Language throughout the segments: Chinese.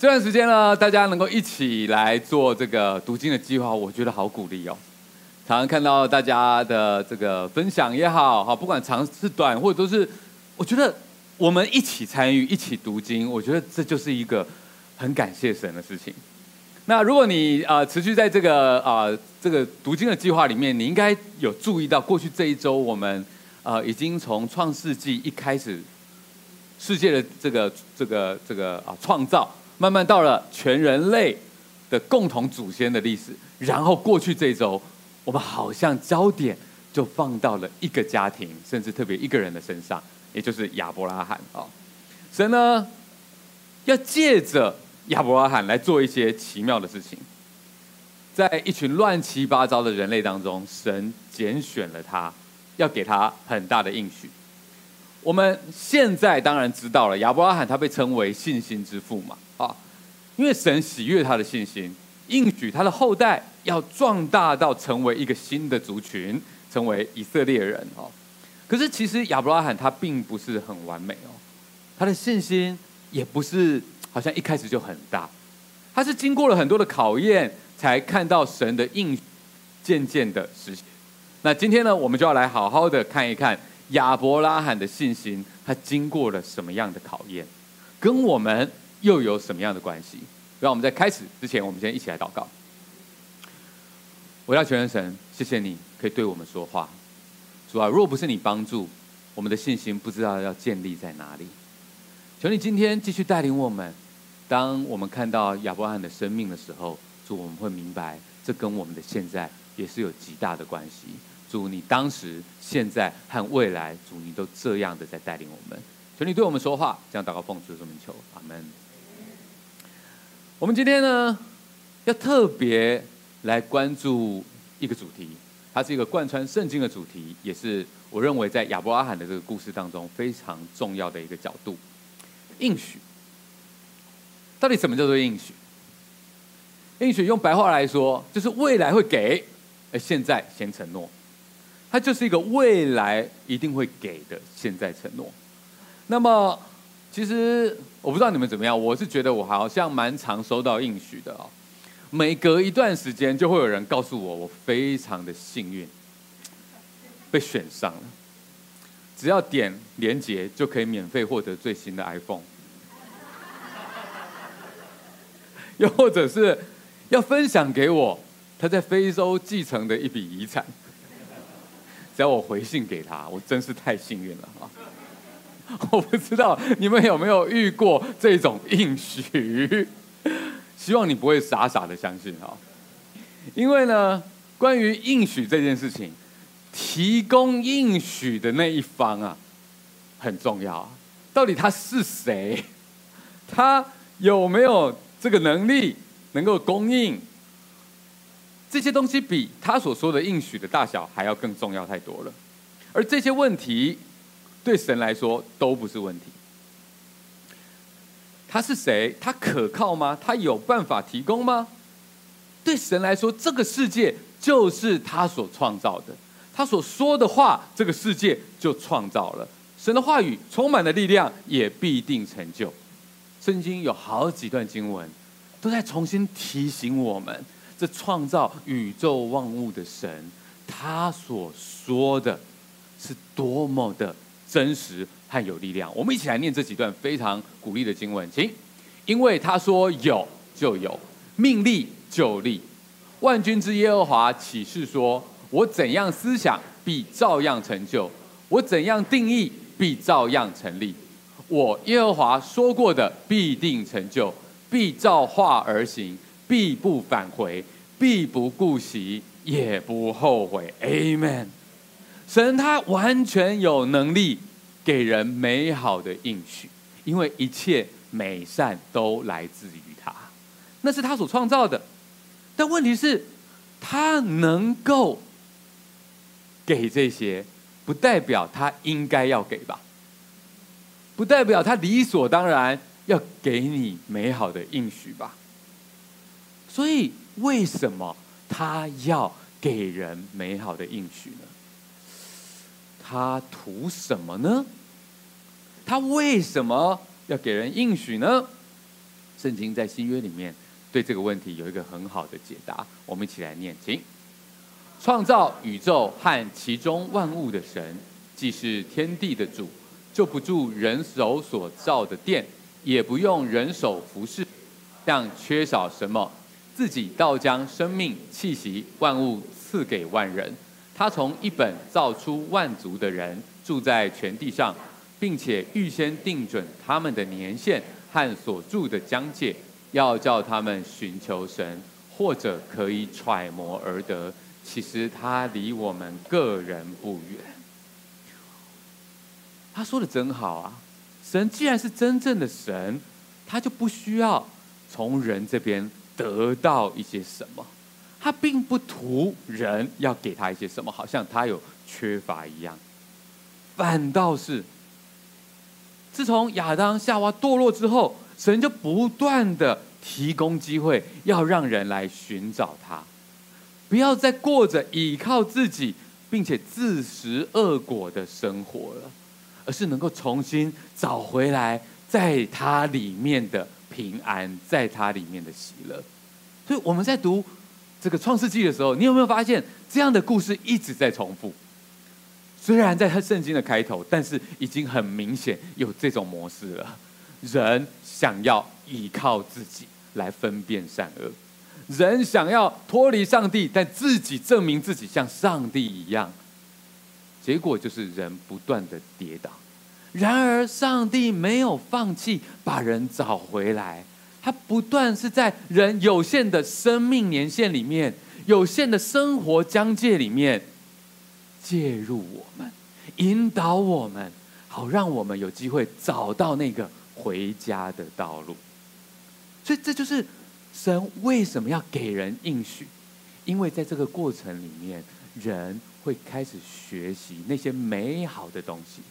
这段时间呢，大家能够一起来做这个读经的计划，我觉得好鼓励哦。常常看到大家的这个分享也好，哈，不管长是短，或者都是，我觉得我们一起参与，一起读经，我觉得这就是一个很感谢神的事情。那如果你啊、呃、持续在这个啊、这个读经的计划里面，你应该有注意到，过去这一周我们啊、已经从创世纪一开始，世界的这个这个这个啊创造，慢慢到了全人类的共同祖先的历史，然后过去这一周，我们好像焦点就放到了一个家庭，甚至特别一个人的身上，也就是亚伯拉罕啊、神呢要借着。亚伯拉罕来做一些奇妙的事情，在一群乱七八糟的人类当中，神拣选了他，要给他很大的应许。我们现在当然知道了，亚伯拉罕他被称为信心之父嘛，因为神喜悦他的信心，应许他的后代要壮大到成为一个新的族群，成为以色列人哦。可是其实亚伯拉罕他并不是很完美哦，他的信心也不是。好像一开始就很大，他是经过了很多的考验，才看到神的应渐渐的实现。那今天呢，我们就要来好好的看一看亚伯拉罕的信心，他经过了什么样的考验，跟我们又有什么样的关系？让我们在开始之前，我们先一起来祷告。我要求神，谢谢你可以对我们说话。主啊，若不是你帮助，我们的信心不知道要建立在哪里。求你今天继续带领我们。当我们看到亚伯拉罕的生命的时候，主，我们会明白，这跟我们的现在也是有极大的关系。主，你当时、现在和未来，主，你都这样的在带领我们。求你对我们说话，这样祷告奉主的名求，阿门。我们今天呢，要特别来关注一个主题，它是一个贯穿圣经的主题，也是我认为在亚伯拉罕的这个故事当中非常重要的一个角度。应许，到底什么叫做应许？应许用白话来说，就是未来会给，而现在先承诺，它就是一个未来一定会给的现在承诺。那么，其实我不知道你们怎么样，我是觉得我好像蛮常收到应许的哦。每隔一段时间，就会有人告诉我，我非常的幸运，被选上了。只要点连结，就可以免费获得最新的 iPhone。又或者是要分享给我他在非洲继承的一笔遗产，只要我回信给他，我真是太幸运了啊！我不知道你们有没有遇过这种应许，希望你不会傻傻的相信哈！因为呢，关于应许这件事情。提供应许的那一方啊，很重要。到底他是谁？他有没有这个能力能够供应？这些东西比他所说的应许的大小还要更重要太多了。而这些问题对神来说都不是问题。他是谁？他可靠吗？他有办法提供吗？对神来说，这个世界就是他所创造的。他所说的话，这个世界就创造了。神的话语充满了力量，也必定成就。圣经有好几段经文，都在重新提醒我们：这创造宇宙万物的神，他所说的是多么的真实和有力量。我们一起来念这几段非常鼓励的经文，请。因为他说有就有，命立就立。万军之耶和华启示说。我怎样思想，必照样成就；我怎样定义，必照样成立。我耶和华说过的，必定成就；必照话而行，必不返回，必不顾惜，也不后悔。Amen。神他完全有能力给人美好的应许，因为一切美善都来自于他，那是他所创造的。但问题是，他能够。给这些，不代表他应该要给吧？不代表他理所当然要给你美好的应许吧？所以，为什么他要给人美好的应许呢？他图什么呢？他为什么要给人应许呢？圣经在新约里面对这个问题有一个很好的解答，我们一起来念，请。创造宇宙和其中万物的神，既是天地的主，就不住人手所造的殿，也不用人手服侍，但缺少什么，自己倒将生命气息万物赐给万人。他从一本造出万族的人，住在全地上，并且预先定准他们的年限和所住的疆界，要叫他们寻求神，或者可以揣摩而得。其实他离我们个人不远。他说的真好啊！神既然是真正的神，他就不需要从人这边得到一些什么。他并不图人要给他一些什么，好像他有缺乏一样。反倒是，自从亚当夏娃堕落之后，神就不断的提供机会，要让人来寻找他，不要再过着依靠自己并且自食恶果的生活了，而是能够重新找回来在他里面的平安，在他里面的喜乐。所以我们在读。这个创世纪的时候，你有没有发现这样的故事一直在重复？虽然在他圣经的开头，但是已经很明显有这种模式了。人想要依靠自己来分辨善恶，人想要脱离上帝，但自己证明自己像上帝一样，结果就是人不断的跌倒。然而，上帝没有放弃把人找回来。他不断是在人有限的生命年限里面，有限的生活疆界里面介入我们，引导我们，好让我们有机会找到那个回家的道路。所以这就是神为什么要给人应许，因为在这个过程里面，人会开始学习那些美好的东西，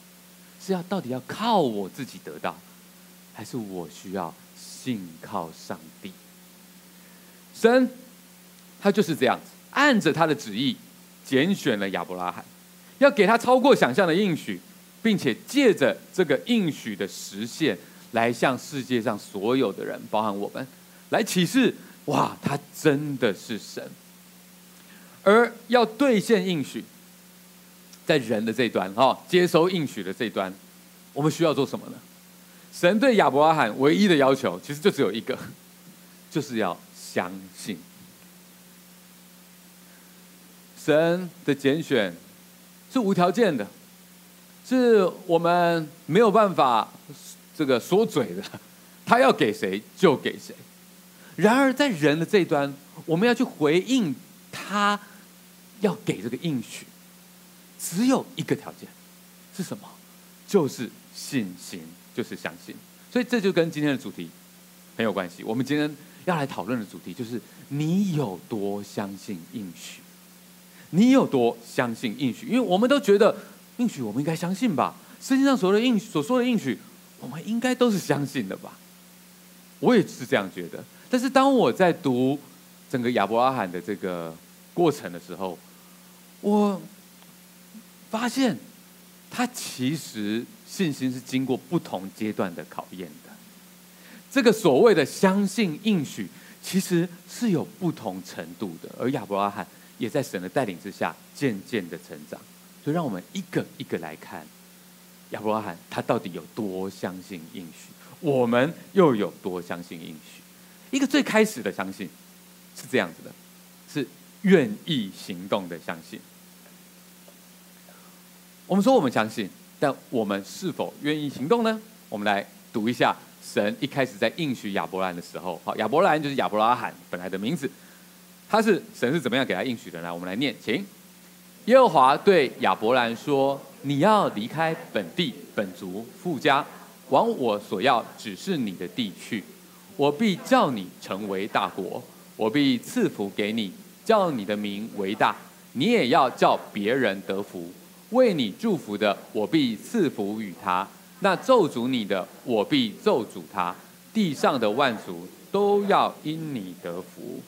是要到底要靠我自己得到，还是我需要？信靠上帝，神他就是这样子，按着他的旨意拣选了亚伯拉罕，要给他超过想象的应许，并且借着这个应许的实现，来向世界上所有的人，包含我们，来启示：哇，他真的是神。而要兑现应许，在人的这一端，哈，接收应许的这一端，我们需要做什么呢？神对亚伯拉罕唯一的要求，其实就只有一个，就是要相信。神的拣选是无条件的，是我们没有办法这个说嘴的，他要给谁就给谁。然而在人的这一端，我们要去回应他要给这个应许，只有一个条件，是什么？就是信心。就是相信，所以这就跟今天的主题很有关系。我们今天要来讨论的主题就是：你有多相信应许？你有多相信应许？因为我们都觉得应许，我们应该相信吧。世界上所有的应所说的应许，我们应该都是相信的吧。我也是这样觉得。但是当我在读整个亚伯拉罕的这个过程的时候，我发现他其实。信心是经过不同阶段的考验的。这个所谓的相信应许，其实是有不同程度的。而亚伯拉罕也在神的带领之下，渐渐的成长。所以，让我们一个一个来看亚伯拉罕，他到底有多相信应许？我们又有多相信应许？一个最开始的相信是这样子的，是愿意行动的相信。我们说，我们相信。但我们是否愿意行动呢？我们来读一下神一开始在应许亚伯兰的时候，好，亚伯兰就是亚伯拉罕本来的名字，他是神是怎么样给他应许的呢？我们来念，请耶和华对亚伯兰说：“你要离开本地本族父家，往我所要指示你的地去。我必叫你成为大国，我必赐福给你，叫你的名为大，你也要叫别人得福。”为你祝福的，我必赐福与他；那咒诅你的，我必咒诅他。地上的万族都要因你得福。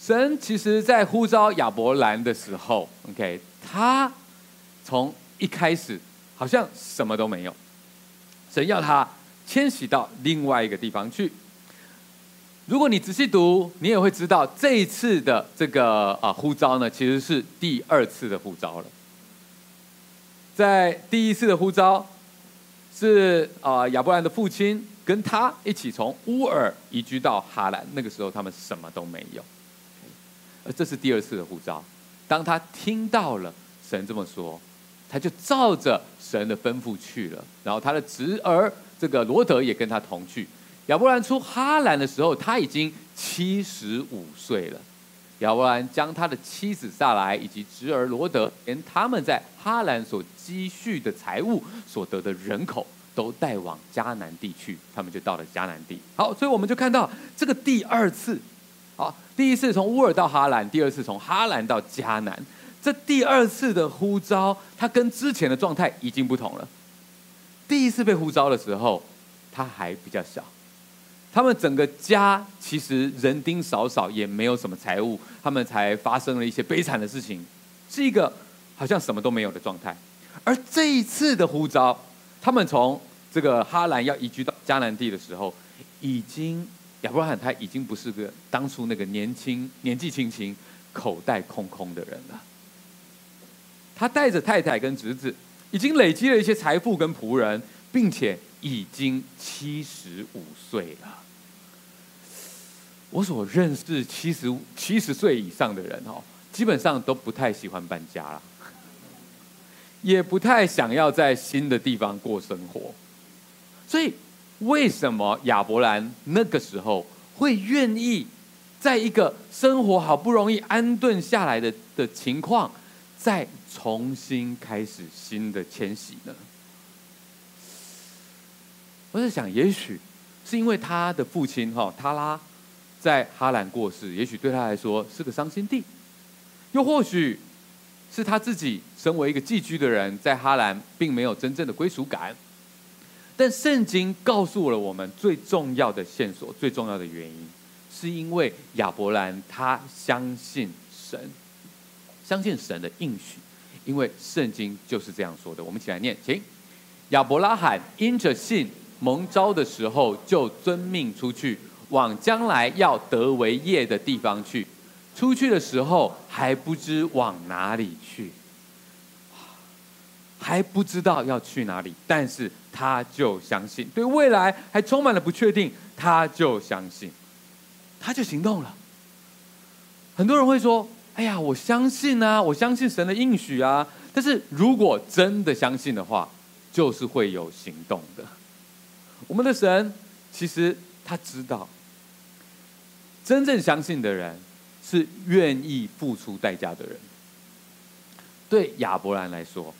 神其实在呼召亚伯兰的时候，OK，他从一开始好像什么都没有。神要他迁徙到另外一个地方去。如果你仔细读，你也会知道这一次的这个啊呼召呢，其实是第二次的呼召了。在第一次的呼召是啊亚伯兰的父亲跟他一起从乌尔移居到哈兰，那个时候他们什么都没有。而这是第二次的呼召，当他听到了神这么说，他就照着神的吩咐去了。然后他的侄儿这个罗德也跟他同去。亚伯兰出哈兰的时候，他已经七十五岁了。亚伯兰将他的妻子撒莱以及侄儿罗德，连他们在哈兰所积蓄的财物、所得的人口，都带往迦南地去。他们就到了迦南地。好，所以我们就看到这个第二次，好，第一次从乌尔到哈兰，第二次从哈兰到迦南。这第二次的呼召，他跟之前的状态已经不同了。第一次被呼召的时候，他还比较小。他们整个家其实人丁少少，也没有什么财物，他们才发生了一些悲惨的事情，是一个好像什么都没有的状态。而这一次的呼召，他们从这个哈兰要移居到迦南地的时候，已经亚伯罕他已经不是个当初那个年轻年纪轻轻、口袋空空的人了。他带着太太跟侄子，已经累积了一些财富跟仆人，并且已经七十五岁了。我所认识七十七十岁以上的人哦，基本上都不太喜欢搬家了，也不太想要在新的地方过生活。所以，为什么亚伯兰那个时候会愿意在一个生活好不容易安顿下来的的情况，再重新开始新的迁徙呢？我在想，也许是因为他的父亲哈塔拉。在哈兰过世，也许对他来说是个伤心地；又或许是他自己身为一个寄居的人，在哈兰并没有真正的归属感。但圣经告诉了我们最重要的线索，最重要的原因，是因为亚伯兰他相信神，相信神的应许，因为圣经就是这样说的。我们一起来念，请亚伯拉罕因着信蒙召的时候，就遵命出去。往将来要得为业的地方去，出去的时候还不知往哪里去，还不知道要去哪里，但是他就相信，对未来还充满了不确定，他就相信，他就行动了。很多人会说：“哎呀，我相信啊，我相信神的应许啊。”但是如果真的相信的话，就是会有行动的。我们的神其实。他知道，真正相信的人是愿意付出代价的人。对亚伯兰来说，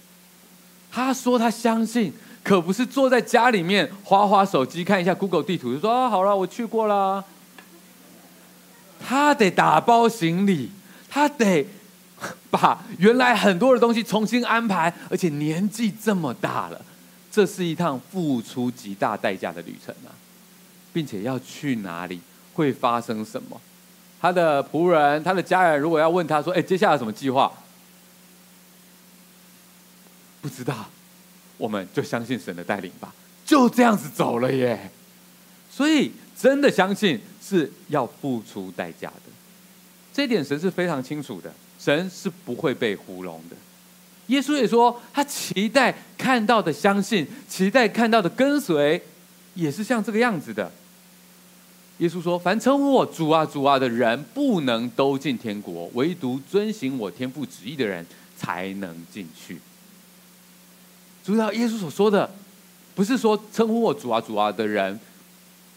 他说他相信，可不是坐在家里面滑滑手机看一下 Google 地图就说啊，好了，我去过了。他得打包行李，他得把原来很多的东西重新安排，而且年纪这么大了，这是一趟付出极大代价的旅程啊。并且要去哪里，会发生什么？他的仆人、他的家人，如果要问他说：“哎，接下来什么计划？”不知道，我们就相信神的带领吧。就这样子走了耶。所以，真的相信是要付出代价的。这点神是非常清楚的，神是不会被糊弄的。耶稣也说，他期待看到的相信，期待看到的跟随，也是像这个样子的。耶稣说：“凡称呼我主啊、主啊的人，不能都进天国；唯独遵行我天父旨意的人，才能进去。”注意到耶稣所说的，不是说称呼我主啊、主啊的人，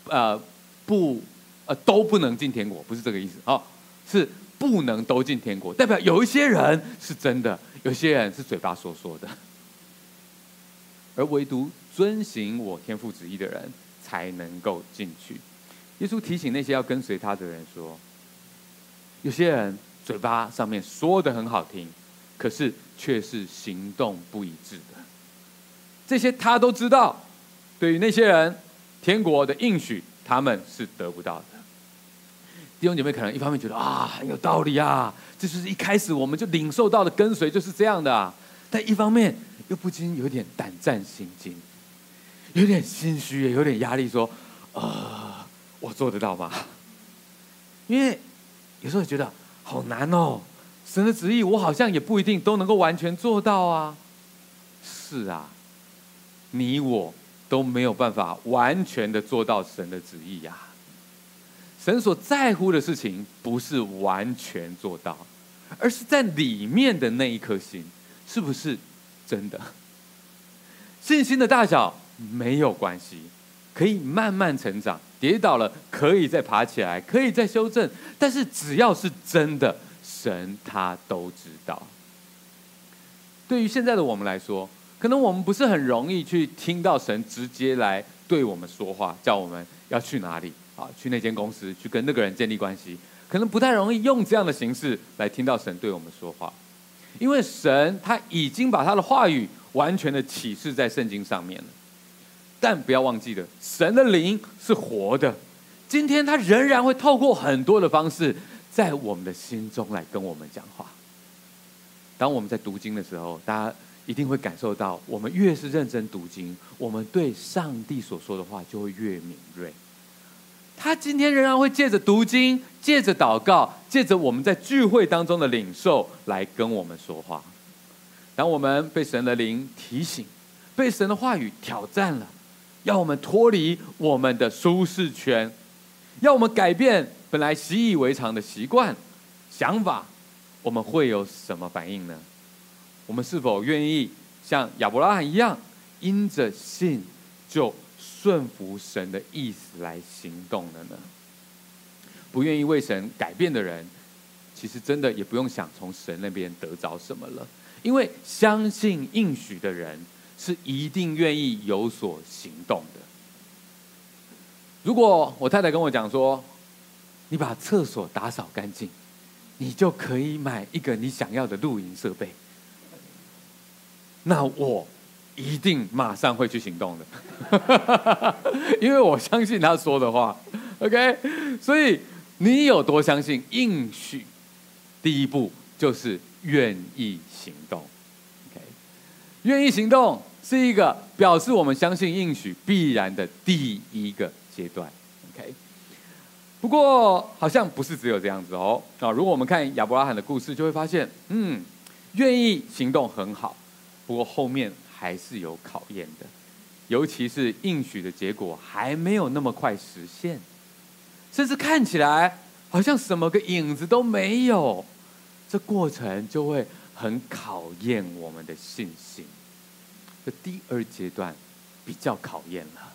呃，不，呃，都不能进天国，不是这个意思。哦，是不能都进天国，代表有一些人是真的，有些人是嘴巴说说的，而唯独遵行我天父旨意的人，才能够进去。耶稣提醒那些要跟随他的人说：“有些人嘴巴上面说得很好听，可是却是行动不一致的。这些他都知道。对于那些人，天国的应许他们是得不到的。弟兄姐妹可能一方面觉得啊很有道理啊，这就是一开始我们就领受到的跟随就是这样的啊，但一方面又不禁有点胆战心惊。有点心虚，也有点压力，说：“呃，我做得到吗？”因为有时候觉得好难哦，神的旨意我好像也不一定都能够完全做到啊。是啊，你我都没有办法完全的做到神的旨意呀。神所在乎的事情不是完全做到，而是在里面的那一颗心，是不是真的？信心的大小没有关系，可以慢慢成长，跌倒了可以再爬起来，可以再修正。但是只要是真的，神他都知道。对于现在的我们来说，可能我们不是很容易去听到神直接来对我们说话，叫我们要去哪里啊？去那间公司，去跟那个人建立关系，可能不太容易用这样的形式来听到神对我们说话，因为神他已经把他的话语。完全的启示在圣经上面了，但不要忘记了，神的灵是活的，今天他仍然会透过很多的方式，在我们的心中来跟我们讲话。当我们在读经的时候，大家一定会感受到，我们越是认真读经，我们对上帝所说的话就会越敏锐。他今天仍然会借着读经，借着祷告，借着我们在聚会当中的领受，来跟我们说话。当我们被神的灵提醒，被神的话语挑战了，要我们脱离我们的舒适圈，要我们改变本来习以为常的习惯、想法，我们会有什么反应呢？我们是否愿意像亚伯拉罕一样，因着信就顺服神的意思来行动了呢？不愿意为神改变的人，其实真的也不用想从神那边得着什么了。因为相信应许的人是一定愿意有所行动的。如果我太太跟我讲说：“你把厕所打扫干净，你就可以买一个你想要的露营设备。”那我一定马上会去行动的，因为我相信他说的话。OK，所以你有多相信应许？第一步就是。愿意行动，OK，愿意行动是一个表示我们相信应许必然的第一个阶段，OK。不过好像不是只有这样子哦，啊，如果我们看亚伯拉罕的故事，就会发现，嗯，愿意行动很好，不过后面还是有考验的，尤其是应许的结果还没有那么快实现，甚至看起来好像什么个影子都没有。这过程就会很考验我们的信心。这第二阶段比较考验了。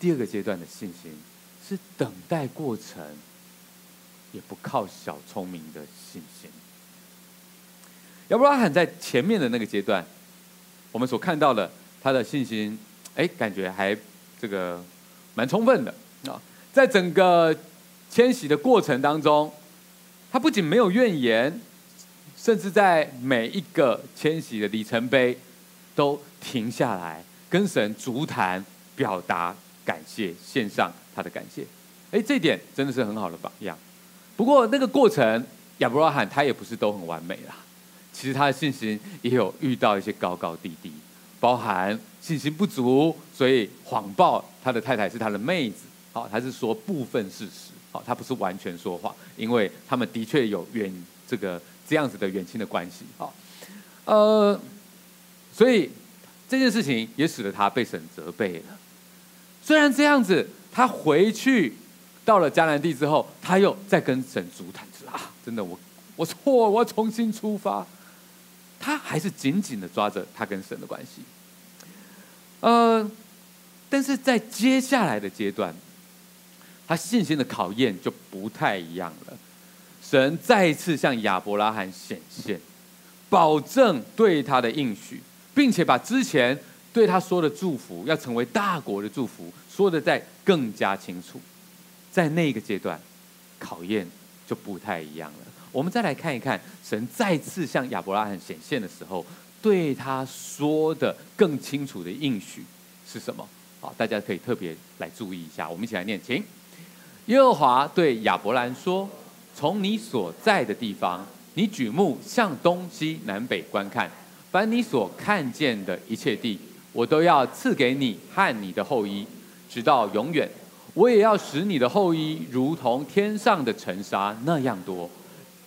第二个阶段的信心是等待过程，也不靠小聪明的信心。亚伯拉罕在前面的那个阶段，我们所看到的他的信心，哎，感觉还这个蛮充分的啊。在整个迁徙的过程当中。他不仅没有怨言，甚至在每一个迁徙的里程碑，都停下来跟神足谈，表达感谢，献上他的感谢。哎，这点真的是很好的榜样。不过那个过程，亚伯拉罕他也不是都很完美啦。其实他的信心也有遇到一些高高低低，包含信心不足，所以谎报他的太太是他的妹子。好，他是说部分事实。好，他不是完全说谎，因为他们的确有远这个这样子的远亲的关系。好，呃，所以这件事情也使得他被神责备了。虽然这样子，他回去到了迦南地之后，他又再跟神主谈说啊，真的我我错，我要重新出发。他还是紧紧的抓着他跟神的关系。呃，但是在接下来的阶段。他信心的考验就不太一样了。神再一次向亚伯拉罕显现，保证对他的应许，并且把之前对他说的祝福，要成为大国的祝福，说的再更加清楚。在那个阶段，考验就不太一样了。我们再来看一看，神再次向亚伯拉罕显现的时候，对他说的更清楚的应许是什么？好，大家可以特别来注意一下。我们一起来念，请。耶和华对亚伯兰说：“从你所在的地方，你举目向东西南北观看，凡你所看见的一切地，我都要赐给你和你的后裔，直到永远。我也要使你的后裔如同天上的尘沙那样多。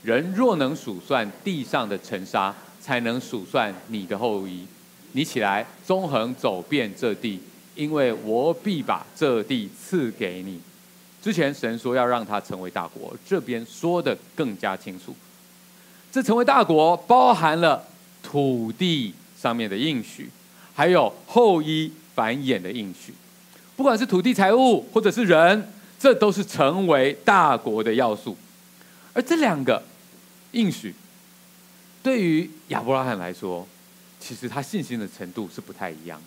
人若能数算地上的尘沙，才能数算你的后裔。你起来，纵横走遍这地，因为我必把这地赐给你。之前神说要让他成为大国，这边说得更加清楚。这成为大国，包含了土地上面的应许，还有后裔繁衍的应许。不管是土地、财物，或者是人，这都是成为大国的要素。而这两个应许，对于亚伯拉罕来说，其实他信心的程度是不太一样的。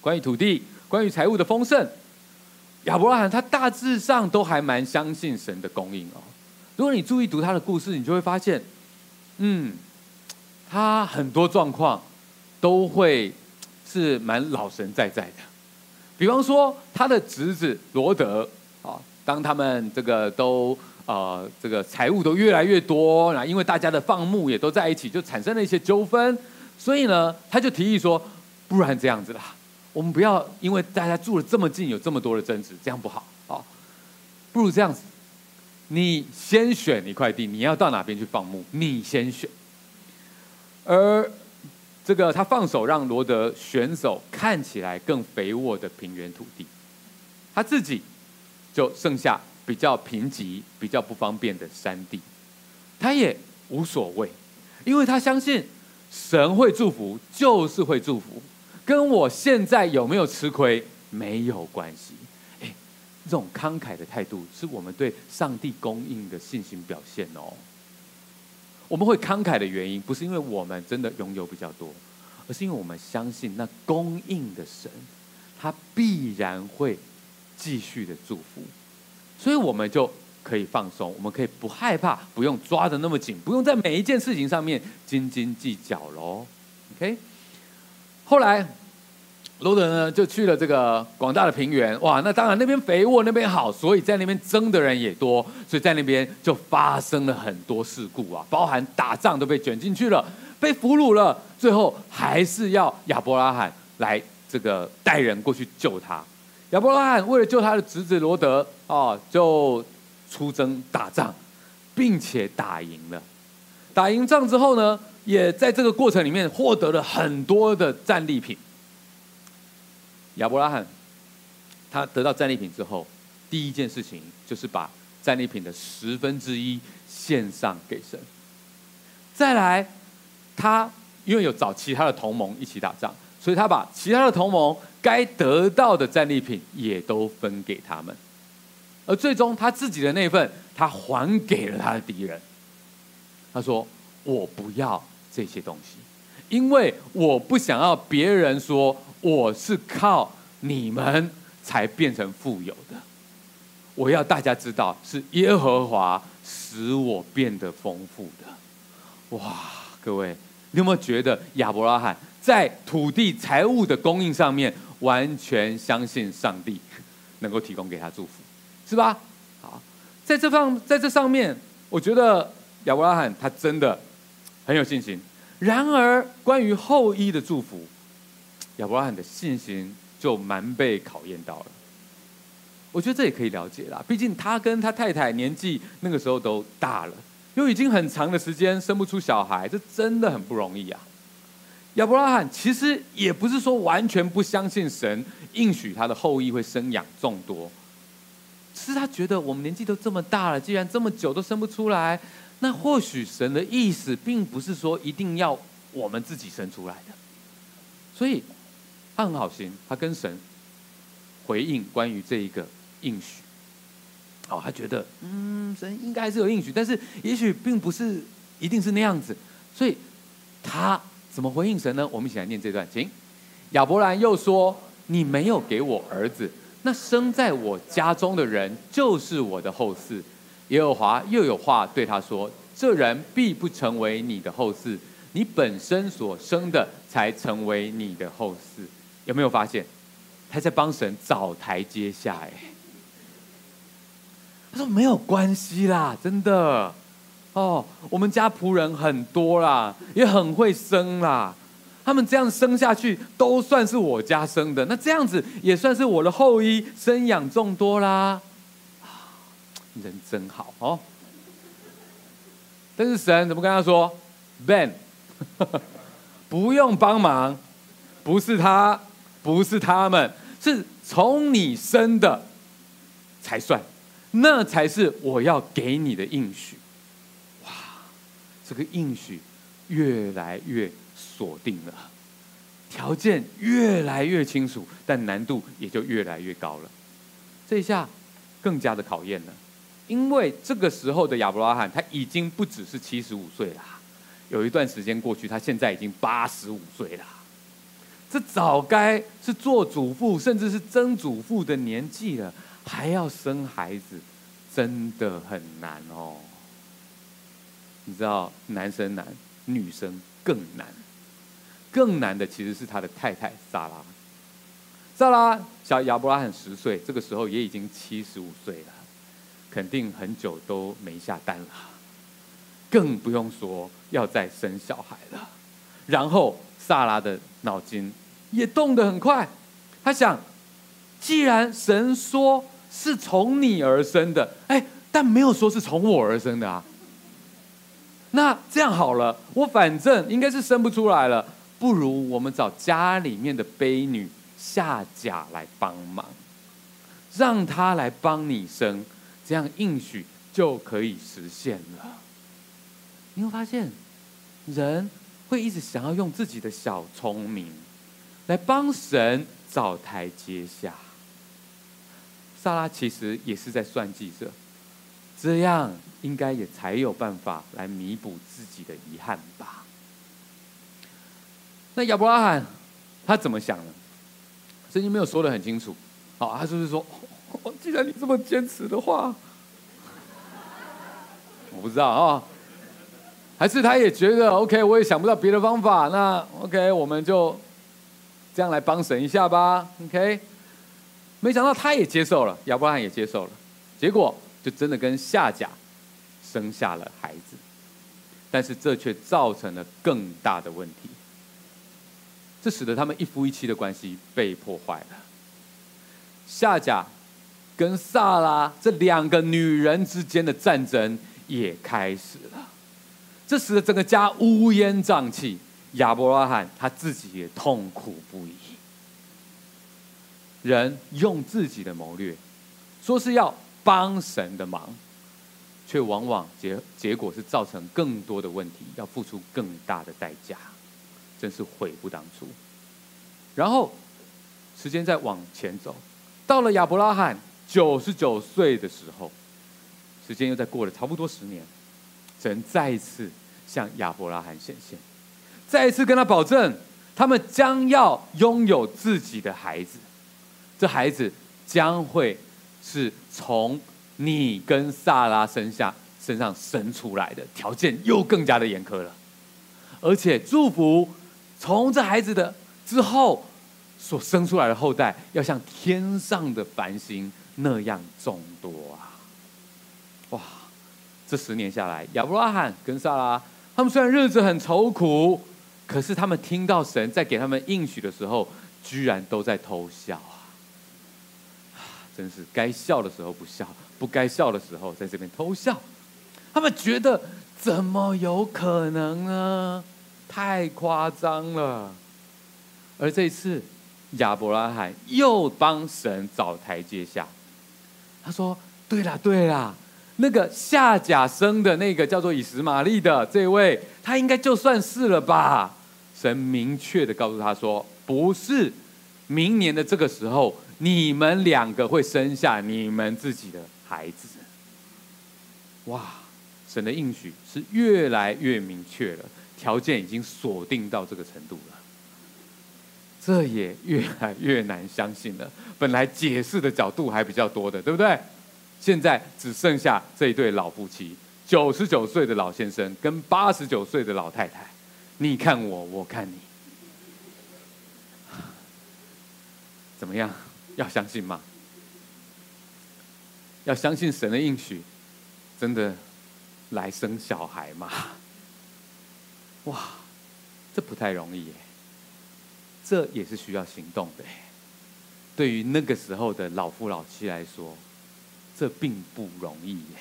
关于土地，关于财物的丰盛，亚伯拉罕他大致上都还蛮相信神的供应哦。如果你注意读他的故事，你就会发现，嗯，他很多状况都会是蛮老神在在的。比方说，他的侄子罗德啊，当他们这个都呃这个财物都越来越多，然后因为大家的放牧也都在一起，就产生了一些纠纷，所以呢，他就提议说，不然这样子啦，我们不要因为大家住了这么近，有这么多的争执，这样不好啊，不如这样子，你先选一块地，你要到哪边去放牧，你先选，而。这个他放手让罗德选手看起来更肥沃的平原土地，他自己就剩下比较贫瘠、比较不方便的山地，他也无所谓，因为他相信神会祝福，就是会祝福，跟我现在有没有吃亏没有关系。哎，这种慷慨的态度是我们对上帝供应的信心表现哦。我们会慷慨的原因，不是因为我们真的拥有比较多，而是因为我们相信那供应的神，他必然会继续的祝福，所以我们就可以放松，我们可以不害怕，不用抓得那么紧，不用在每一件事情上面斤斤计较喽。OK，后来。罗德呢，就去了这个广大的平原，哇，那当然那边肥沃，那边好，所以在那边争的人也多，所以在那边就发生了很多事故啊，包含打仗都被卷进去了，被俘虏了，最后还是要亚伯拉罕来这个带人过去救他。亚伯拉罕为了救他的侄子罗德啊，就出征打仗，并且打赢了。打赢仗之后呢，也在这个过程里面获得了很多的战利品。亚伯拉罕，他得到战利品之后，第一件事情就是把战利品的十分之一献上给神。再来，他因为有找其他的同盟一起打仗，所以他把其他的同盟该得到的战利品也都分给他们。而最终他自己的那份，他还给了他的敌人。他说：“我不要这些东西，因为我不想要别人说。”我是靠你们才变成富有的，我要大家知道是耶和华使我变得丰富的。哇，各位，你有没有觉得亚伯拉罕在土地财务的供应上面完全相信上帝能够提供给他祝福，是吧？好，在这方在这上面，我觉得亚伯拉罕他真的很有信心。然而，关于后裔的祝福。亚伯拉罕的信心就蛮被考验到了，我觉得这也可以了解啦。毕竟他跟他太太年纪那个时候都大了，又已经很长的时间生不出小孩，这真的很不容易啊。亚伯拉罕其实也不是说完全不相信神应许他的后裔会生养众多，只是他觉得我们年纪都这么大了，既然这么久都生不出来，那或许神的意思并不是说一定要我们自己生出来的，所以。他很好心，他跟神回应关于这一个应许。哦，他觉得，嗯，神应该还是有应许，但是也许并不是一定是那样子。所以他怎么回应神呢？我们一起来念这段，请。亚伯兰又说：“你没有给我儿子，那生在我家中的人就是我的后嗣。”耶和华又有话对他说：“这人必不成为你的后嗣，你本身所生的才成为你的后嗣。”有没有发现，他在帮神找台阶下？哎，他说没有关系啦，真的哦，我们家仆人很多啦，也很会生啦，他们这样生下去都算是我家生的，那这样子也算是我的后裔，生养众多啦。人真好哦。但是神怎么跟他说？Ben，不用帮忙，不是他，不是他们，是从你生的才算，那才是我要给你的应许。哇，这个应许越来越锁定了，条件越来越清楚，但难度也就越来越高了。这一下更加的考验了。因为这个时候的亚伯拉罕他已经不只是七十五岁了，有一段时间过去，他现在已经八十五岁了。这早该是做祖父，甚至是曾祖父的年纪了，还要生孩子，真的很难哦。你知道，男生难，女生更难。更难的其实是他的太太撒拉。撒拉小亚伯拉罕十岁，这个时候也已经七十五岁了。肯定很久都没下蛋了，更不用说要再生小孩了。然后萨拉的脑筋也动得很快，他想，既然神说是从你而生的，哎，但没有说是从我而生的啊。那这样好了，我反正应该是生不出来了，不如我们找家里面的婢女夏甲来帮忙，让她来帮你生。这样应许就可以实现了。你会发现，人会一直想要用自己的小聪明来帮神找台阶下。撒拉其实也是在算计着，这样应该也才有办法来弥补自己的遗憾吧。那亚伯拉罕他怎么想呢？圣经没有说得很清楚。好，他就是说。既然你这么坚持的话，我不知道啊，还是他也觉得 OK，我也想不到别的方法，那 OK，我们就这样来帮神一下吧，OK。没想到他也接受了，亚伯拉罕也接受了，结果就真的跟夏甲生下了孩子，但是这却造成了更大的问题，这使得他们一夫一妻的关系被破坏了，夏甲。跟撒拉这两个女人之间的战争也开始了，这使得整个家乌烟瘴气。亚伯拉罕他自己也痛苦不已。人用自己的谋略，说是要帮神的忙，却往往结结果是造成更多的问题，要付出更大的代价，真是悔不当初。然后时间再往前走，到了亚伯拉罕。九十九岁的时候，时间又再过了差不多十年，神再一次向亚伯拉罕显现，再一次跟他保证，他们将要拥有自己的孩子，这孩子将会是从你跟萨拉身下身上生出来的，条件又更加的严苛了，而且祝福从这孩子的之后所生出来的后代，要像天上的繁星。那样众多啊！哇，这十年下来，亚伯拉罕跟撒拉，他们虽然日子很愁苦，可是他们听到神在给他们应许的时候，居然都在偷笑啊！真是该笑的时候不笑，不该笑的时候在这边偷笑。他们觉得怎么有可能呢？太夸张了。而这一次，亚伯拉罕又帮神找台阶下。他说：“对啦，对啦，那个夏甲生的那个叫做以实玛利的这位，他应该就算是了吧？”神明确的告诉他说：“不是，明年的这个时候，你们两个会生下你们自己的孩子。”哇，神的应许是越来越明确了，条件已经锁定到这个程度了。这也越来越难相信了。本来解释的角度还比较多的，对不对？现在只剩下这一对老夫妻，九十九岁的老先生跟八十九岁的老太太，你看我，我看你，怎么样？要相信吗？要相信神的应许，真的来生小孩吗？哇，这不太容易耶。这也是需要行动的。对于那个时候的老夫老妻来说，这并不容易耶。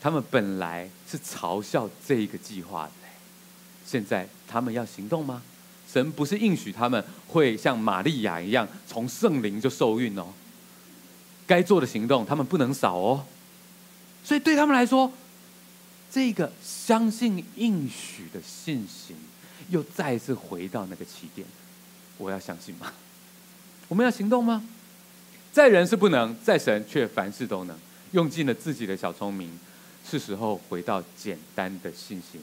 他们本来是嘲笑这个计划的，现在他们要行动吗？神不是应许他们会像玛利亚一样从圣灵就受孕哦。该做的行动他们不能少哦。所以对他们来说，这个相信应许的信心又再次回到那个起点。我要相信吗？我们要行动吗？在人是不能，在神却凡事都能。用尽了自己的小聪明。是时候回到简单的信心，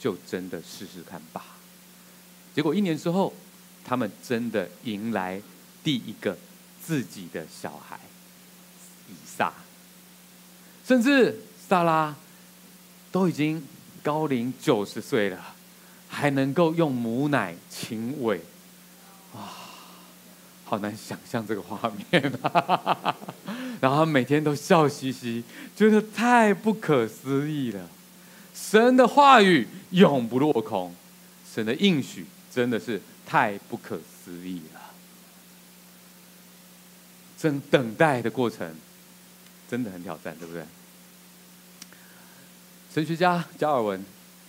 就真的试试看吧。结果一年之后，他们真的迎来第一个自己的小孩以撒，甚至撒拉都已经高龄九十岁了，还能够用母奶亲喂，哇！好难想象这个画面啊！然后每天都笑嘻嘻，觉得太不可思议了。神的话语永不落空，神的应许真的是太不可思议了。等等待的过程真的很挑战，对不对？神学家加尔文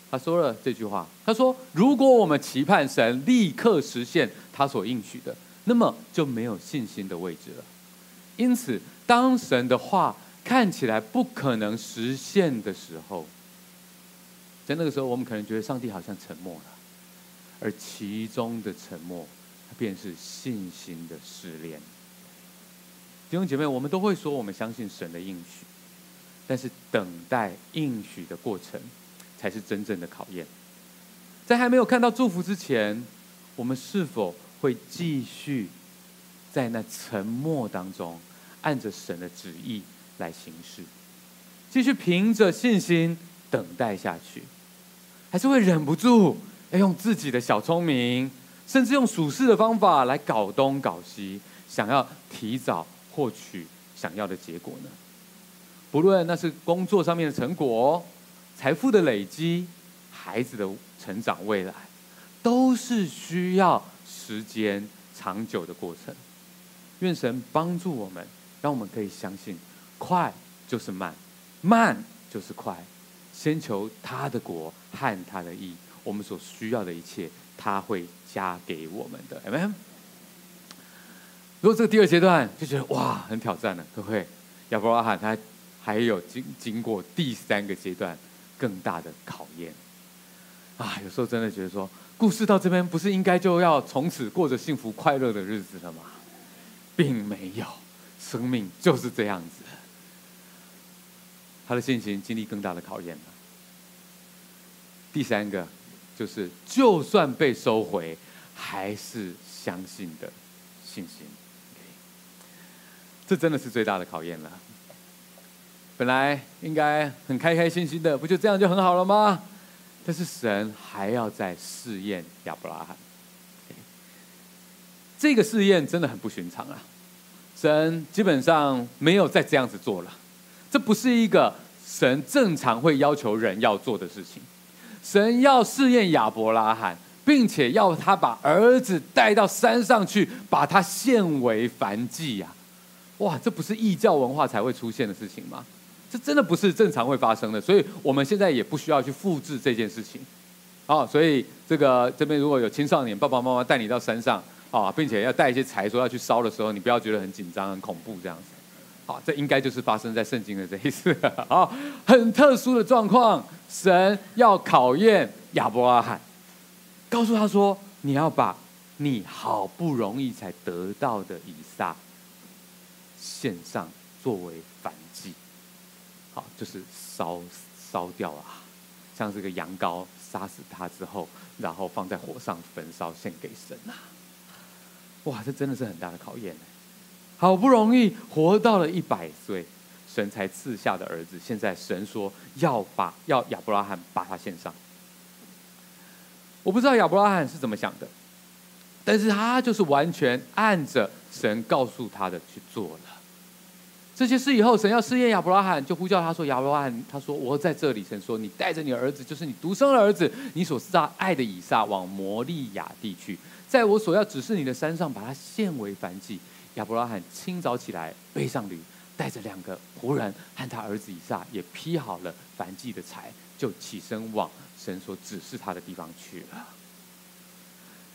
他说了这句话，他说：“如果我们期盼神立刻实现他所应许的。”那么就没有信心的位置了。因此，当神的话看起来不可能实现的时候，在那个时候，我们可能觉得上帝好像沉默了，而其中的沉默，它便是信心的试炼。弟兄姐妹，我们都会说我们相信神的应许，但是等待应许的过程，才是真正的考验。在还没有看到祝福之前，我们是否会继续在那沉默当中，按着神的旨意来行事，继续凭着信心等待下去，还是会忍不住要用自己的小聪明，甚至用属世的方法来搞东搞西，想要提早获取想要的结果呢？不论那是工作上面的成果、财富的累积、孩子的成长未来，都是需要。时间长久的过程，愿神帮助我们，让我们可以相信，快就是慢，慢就是快。先求他的国和他的义，我们所需要的一切，他会加给我们的。Amen。如果这个第二阶段就觉得哇很挑战了，对不对？亚伯拉罕他还有经经过第三个阶段更大的考验啊，有时候真的觉得说。故事到这边，不是应该就要从此过着幸福快乐的日子了吗？并没有，生命就是这样子。他的信心经历更大的考验了。第三个，就是就算被收回，还是相信的信心。这真的是最大的考验了。本来应该很开开心心的，不就这样就很好了吗？但是神还要再试验亚伯拉罕，这个试验真的很不寻常啊！神基本上没有再这样子做了，这不是一个神正常会要求人要做的事情。神要试验亚伯拉罕，并且要他把儿子带到山上去，把他献为燔祭呀！哇，这不是异教文化才会出现的事情吗？这真的不是正常会发生的，所以我们现在也不需要去复制这件事情。所以这个这边如果有青少年爸爸妈妈带你到山上啊，并且要带一些柴，说要去烧的时候，你不要觉得很紧张、很恐怖这样子。好，这应该就是发生在圣经的这一次。啊，很特殊的状况，神要考验亚伯拉罕，告诉他说：“你要把你好不容易才得到的以撒献上，作为燔。”好，就是烧烧掉啊，像这个羊羔杀死他之后，然后放在火上焚烧献给神啊！哇，这真的是很大的考验。好不容易活到了一百岁，神才赐下的儿子，现在神说要把要亚伯拉罕把他献上。我不知道亚伯拉罕是怎么想的，但是他就是完全按着神告诉他的去做了。这些事以后，神要试验亚伯拉罕，就呼叫他说：“亚伯拉罕，他说我在这里。”神说：“你带着你儿子，就是你独生的儿子，你所爱的以撒，往摩利亚地去，在我所要指示你的山上，把它献为燔祭。”亚伯拉罕清早起来，背上驴，带着两个仆人和他儿子以撒，也劈好了燔祭的柴，就起身往神所指示他的地方去了。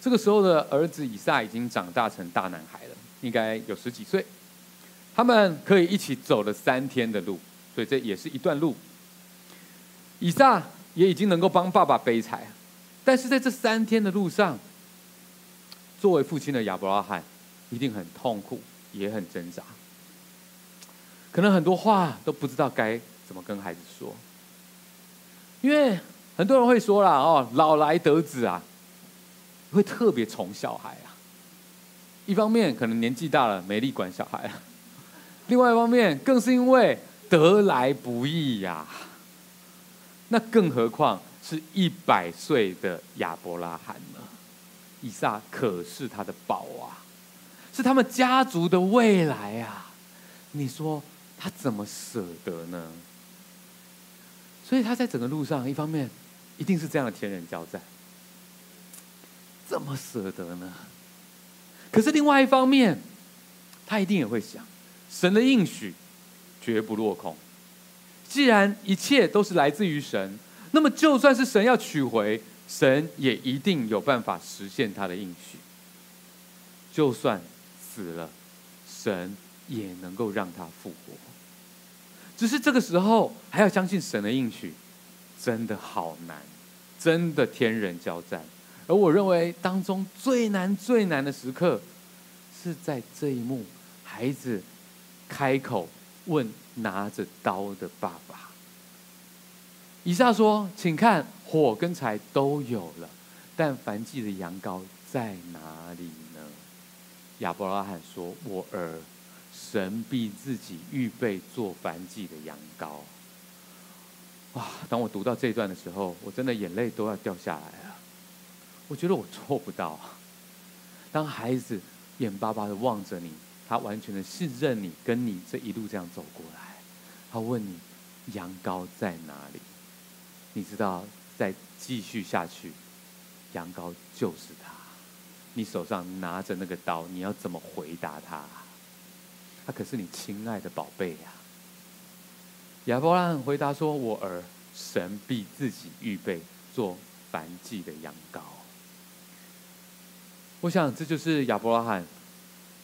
这个时候的儿子以撒已经长大成大男孩了，应该有十几岁。他们可以一起走了三天的路，所以这也是一段路。以撒也已经能够帮爸爸背柴，但是在这三天的路上，作为父亲的亚伯拉罕一定很痛苦，也很挣扎，可能很多话都不知道该怎么跟孩子说，因为很多人会说了，哦，老来得子啊，会特别宠小孩啊。一方面可能年纪大了没力管小孩啊，另外一方面更是因为得来不易呀。那更何况是一百岁的亚伯拉罕呢？以撒可是他的宝啊，是他们家族的未来啊！你说他怎么舍得呢？所以他在整个路上，一方面一定是这样的天人交战，怎么舍得呢？可是另外一方面，他一定也会想，神的应许绝不落空。既然一切都是来自于神，那么就算是神要取回，神也一定有办法实现他的应许。就算死了，神也能够让他复活。只是这个时候还要相信神的应许，真的好难，真的天人交战。而我认为当中最难最难的时刻，是在这一幕，孩子开口问。拿着刀的爸爸，以撒说：“请看，火跟柴都有了，但燔祭的羊羔在哪里呢？”亚伯拉罕说：“我儿，神必自己预备做燔祭的羊羔。”哇！当我读到这一段的时候，我真的眼泪都要掉下来了。我觉得我做不到。当孩子眼巴巴的望着你。他完全的信任你，跟你这一路这样走过来。他问你羊羔在哪里？你知道，再继续下去，羊羔就是他。你手上拿着那个刀，你要怎么回答他？他可是你亲爱的宝贝呀。亚伯拉罕回答说：“我儿，神必自己预备做燔祭的羊羔。”我想这就是亚伯拉罕。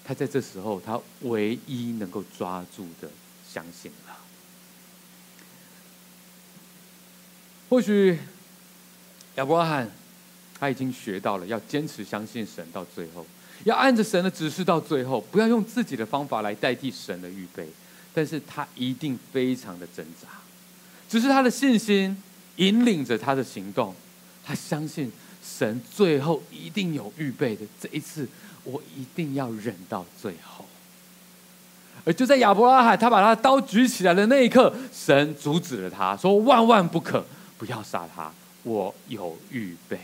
他在这时候，他唯一能够抓住的，相信了。或许亚伯拉罕他已经学到了要坚持相信神到最后，要按着神的指示到最后，不要用自己的方法来代替神的预备。但是他一定非常的挣扎，只是他的信心引领着他的行动，他相信神最后一定有预备的这一次。我一定要忍到最后。而就在亚伯拉罕他把他刀举起来的那一刻，神阻止了他，说：“万万不可，不要杀他，我有预备。”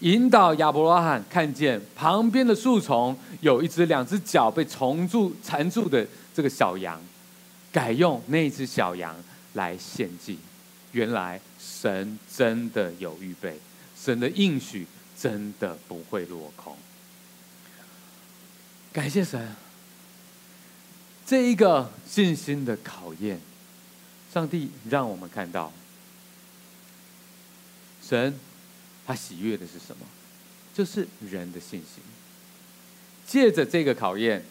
引导亚伯拉罕看见旁边的树丛有一只两只脚被虫住缠住的这个小羊，改用那只小羊来献祭。原来神真的有预备，神的应许真的不会落空。感谢神，这一个信心的考验，上帝让我们看到，神他喜悦的是什么？就是人的信心。借着这个考验，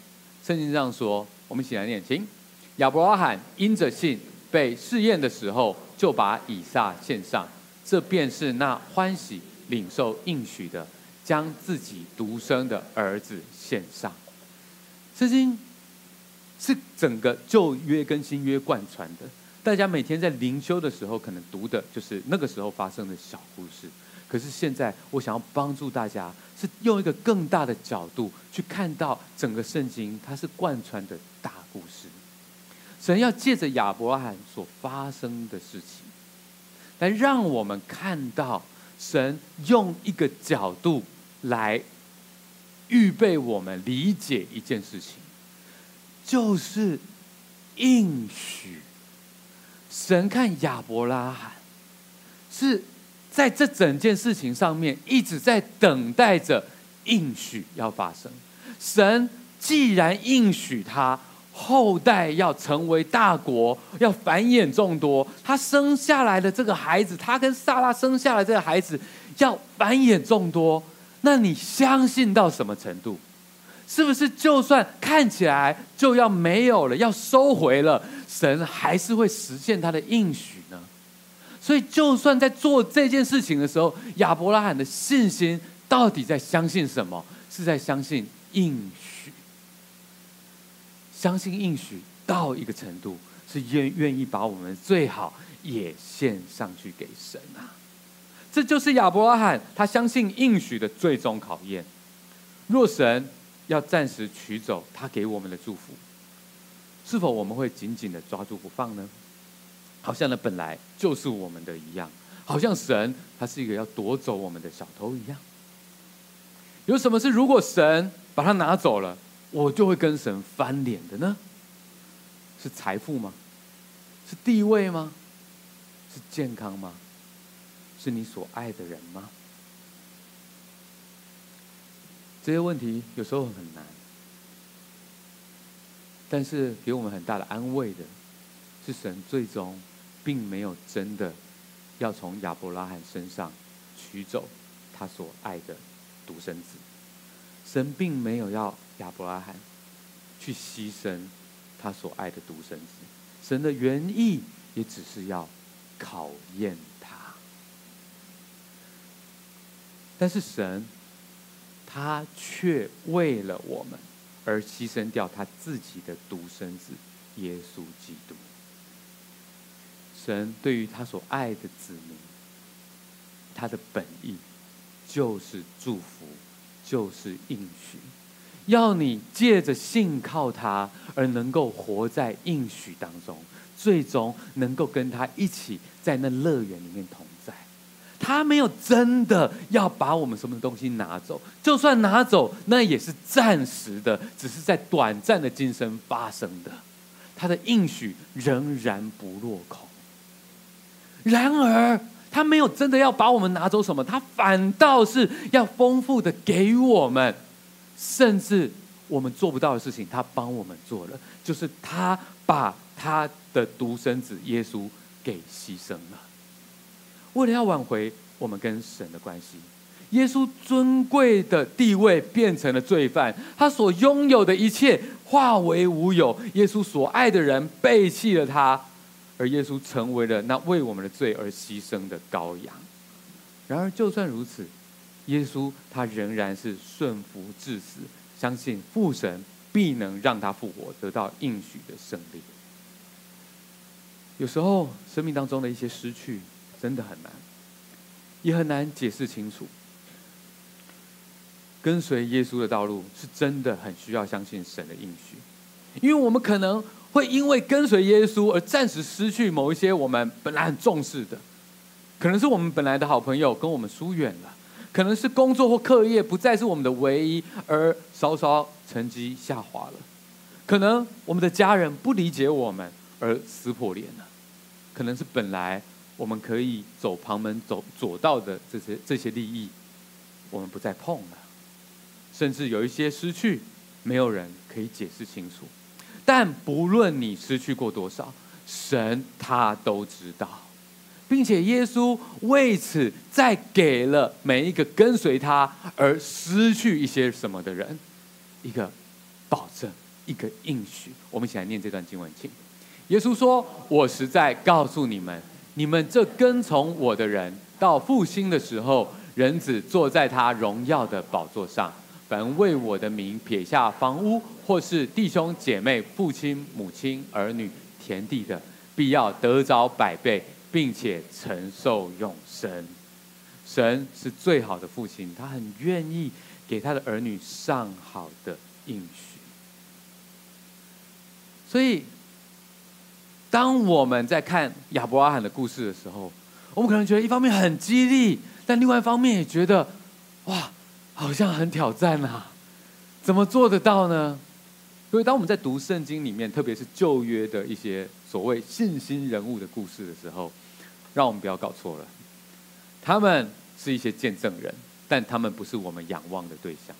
圣经上说，我们一起来念：请亚伯拉罕因着信被试验的时候，就把以撒献上，这便是那欢喜领受应许的，将自己独生的儿子献上。圣经是整个旧约跟新约贯穿的，大家每天在灵修的时候，可能读的就是那个时候发生的小故事。可是现在，我想要帮助大家，是用一个更大的角度去看到整个圣经，它是贯穿的大故事。神要借着亚伯拉罕所发生的事情，来让我们看到神用一个角度来。预备我们理解一件事情，就是应许。神看亚伯拉罕是在这整件事情上面一直在等待着应许要发生。神既然应许他后代要成为大国，要繁衍众多，他生下来的这个孩子，他跟撒拉生下来这个孩子要繁衍众多，那你相信到什么程度？是不是就算看起来就要没有了，要收回了，神还是会实现他的应许呢？所以，就算在做这件事情的时候，亚伯拉罕的信心到底在相信什么？是在相信应许。相信应许到一个程度，是愿愿意把我们最好也献上去给神啊！这就是亚伯拉罕他相信应许的最终考验。若神要暂时取走他给我们的祝福，是否我们会紧紧的抓住不放呢？好像那本来就是我们的一样，好像神他是一个要夺走我们的小偷一样。有什么是如果神把它拿走了，我就会跟神翻脸的呢？是财富吗？是地位吗？是健康吗？是你所爱的人吗？这些问题有时候很难，但是给我们很大的安慰的，是神最终。并没有真的要从亚伯拉罕身上取走他所爱的独生子，神并没有要亚伯拉罕去牺牲他所爱的独生子，神的原意也只是要考验他。但是神他却为了我们而牺牲掉他自己的独生子耶稣基督。神对于他所爱的子民，他的本意就是祝福，就是应许，要你借着信靠他而能够活在应许当中，最终能够跟他一起在那乐园里面同在。他没有真的要把我们什么东西拿走，就算拿走，那也是暂时的，只是在短暂的今生发生的。他的应许仍然不落空。然而，他没有真的要把我们拿走什么，他反倒是要丰富的给我们，甚至我们做不到的事情，他帮我们做了，就是他把他的独生子耶稣给牺牲了，为了要挽回我们跟神的关系。耶稣尊贵的地位变成了罪犯，他所拥有的一切化为乌有，耶稣所爱的人背弃了他。而耶稣成为了那为我们的罪而牺牲的羔羊。然而，就算如此，耶稣他仍然是顺服至死，相信父神必能让他复活，得到应许的胜利。有时候，生命当中的一些失去真的很难，也很难解释清楚。跟随耶稣的道路是真的很需要相信神的应许，因为我们可能。会因为跟随耶稣而暂时失去某一些我们本来很重视的，可能是我们本来的好朋友跟我们疏远了，可能是工作或课业不再是我们的唯一，而稍稍成绩下滑了，可能我们的家人不理解我们而撕破脸了，可能是本来我们可以走旁门走左道的这些这些利益，我们不再碰了，甚至有一些失去，没有人可以解释清楚。但不论你失去过多少，神他都知道，并且耶稣为此再给了每一个跟随他而失去一些什么的人一个保证，一个应许。我们一起来念这段经文，请。耶稣说：“我实在告诉你们，你们这跟从我的人，到复兴的时候，人子坐在他荣耀的宝座上。”凡为我的名撇下房屋，或是弟兄姐妹、父亲母亲、儿女、田地的，必要得着百倍，并且承受永生。神是最好的父亲，他很愿意给他的儿女上好的应许。所以，当我们在看亚伯拉罕的故事的时候，我们可能觉得一方面很激励，但另外一方面也觉得，哇。好像很挑战啊，怎么做得到呢？所以当我们在读圣经里面，特别是旧约的一些所谓信心人物的故事的时候，让我们不要搞错了，他们是一些见证人，但他们不是我们仰望的对象。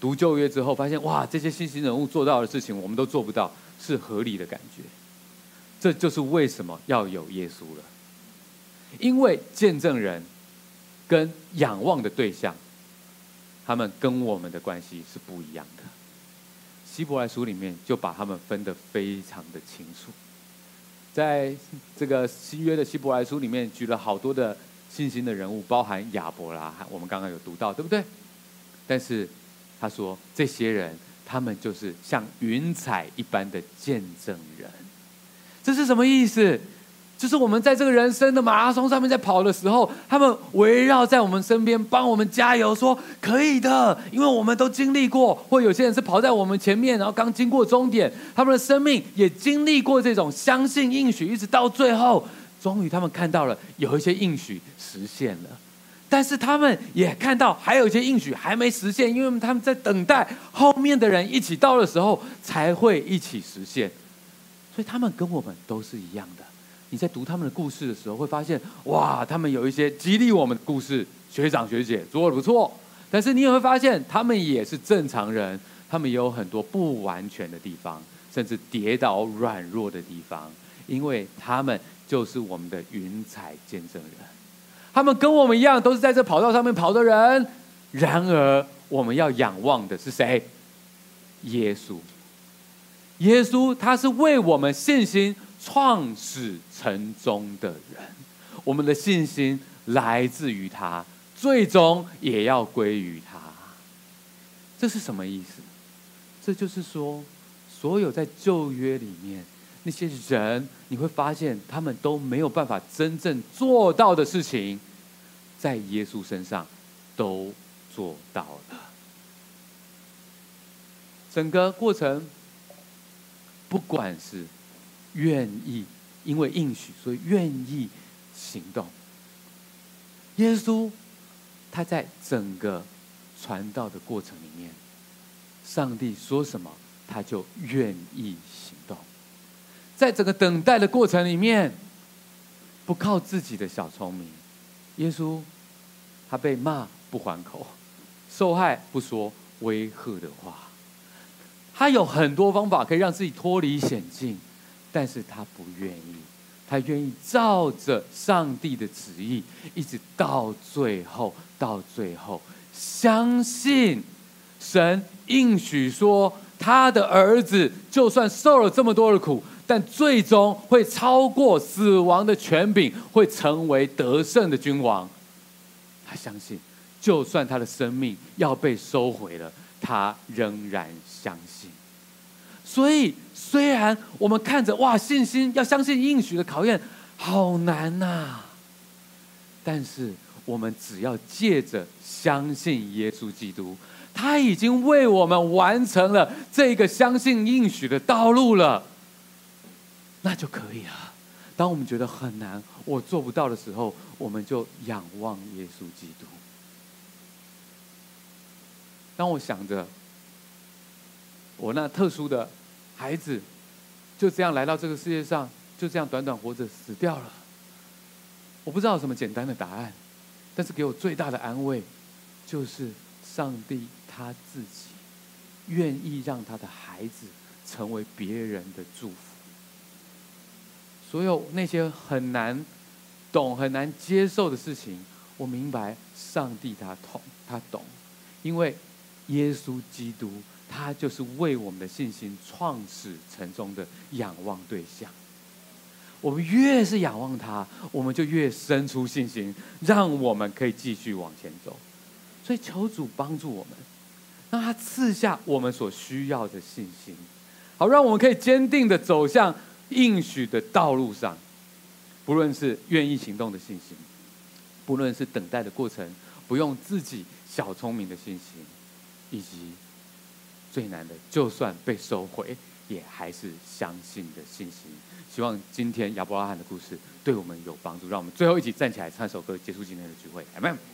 读旧约之后，发现哇，这些信心人物做到的事情，我们都做不到，是合理的感觉。这就是为什么要有耶稣了，因为见证人跟仰望的对象，他们跟我们的关系是不一样的。希伯来书里面就把他们分得非常的清楚，在这个新约的希伯来书里面举了好多的信心的人物，包含亚伯拉罕，我们刚刚有读到，对不对？但是他说，这些人他们就是像云彩一般的见证人，这是什么意思？就是我们在这个人生的马拉松上面在跑的时候，他们围绕在我们身边，帮我们加油，说可以的，因为我们都经历过。或有些人是跑在我们前面，然后刚经过终点，他们的生命也经历过这种相信应许，一直到最后，终于他们看到了有一些应许实现了。但是他们也看到还有一些应许还没实现，因为他们在等待后面的人一起到的时候才会一起实现。所以他们跟我们都是一样的。你在读他们的故事的时候，会发现哇，他们有一些激励我们的故事，学长学姐做得不错。但是你也会发现，他们也是正常人，他们也有很多不完全的地方，甚至跌倒软弱的地方，因为他们就是我们的云彩见证人。他们跟我们一样，都是在这跑道上面跑的人。然而，我们要仰望的是谁？耶稣。耶稣，他是为我们信心。创始成终的人，我们的信心来自于他，最终也要归于他。这是什么意思？这就是说，所有在旧约里面那些人，你会发现他们都没有办法真正做到的事情，在耶稣身上都做到了。整个过程，不管是。愿意，因为应许，所以愿意行动。耶稣，他在整个传道的过程里面，上帝说什么，他就愿意行动。在整个等待的过程里面，不靠自己的小聪明，耶稣，他被骂不还口，受害不说威吓的话，他有很多方法可以让自己脱离险境。但是他不愿意，他愿意照着上帝的旨意，一直到最后，到最后，相信神应许说，他的儿子就算受了这么多的苦，但最终会超过死亡的权柄，会成为得胜的君王。他相信，就算他的生命要被收回了，他仍然相信。所以。虽然我们看着哇，信心要相信应许的考验好难呐、但是我们只要借着相信耶稣基督，他已经为我们完成了这个相信应许的道路了，那就可以了。当我们觉得很难，我做不到的时候，我们就仰望耶稣基督。当我想着我那特殊的。孩子就这样来到这个世界上，就这样短短活着死掉了。我不知道有什么简单的答案，但是给我最大的安慰，就是上帝他自己愿意让他的孩子成为别人的祝福。所有那些很难懂、很难接受的事情，我明白上帝他懂，他懂，因为耶稣基督。他就是为我们的信心创始成终的仰望对象。我们越是仰望他，我们就越生出信心，让我们可以继续往前走。所以求主帮助我们，让他赐下我们所需要的信心，好让我们可以坚定的走向应许的道路上。不论是愿意行动的信心，不论是等待的过程，不用自己小聪明的信心，以及。最难的，就算被收回，也还是相信的信心。希望今天亚伯拉罕的故事对我们有帮助。让我们最后一起站起来唱首歌，结束今天的聚会。Amen。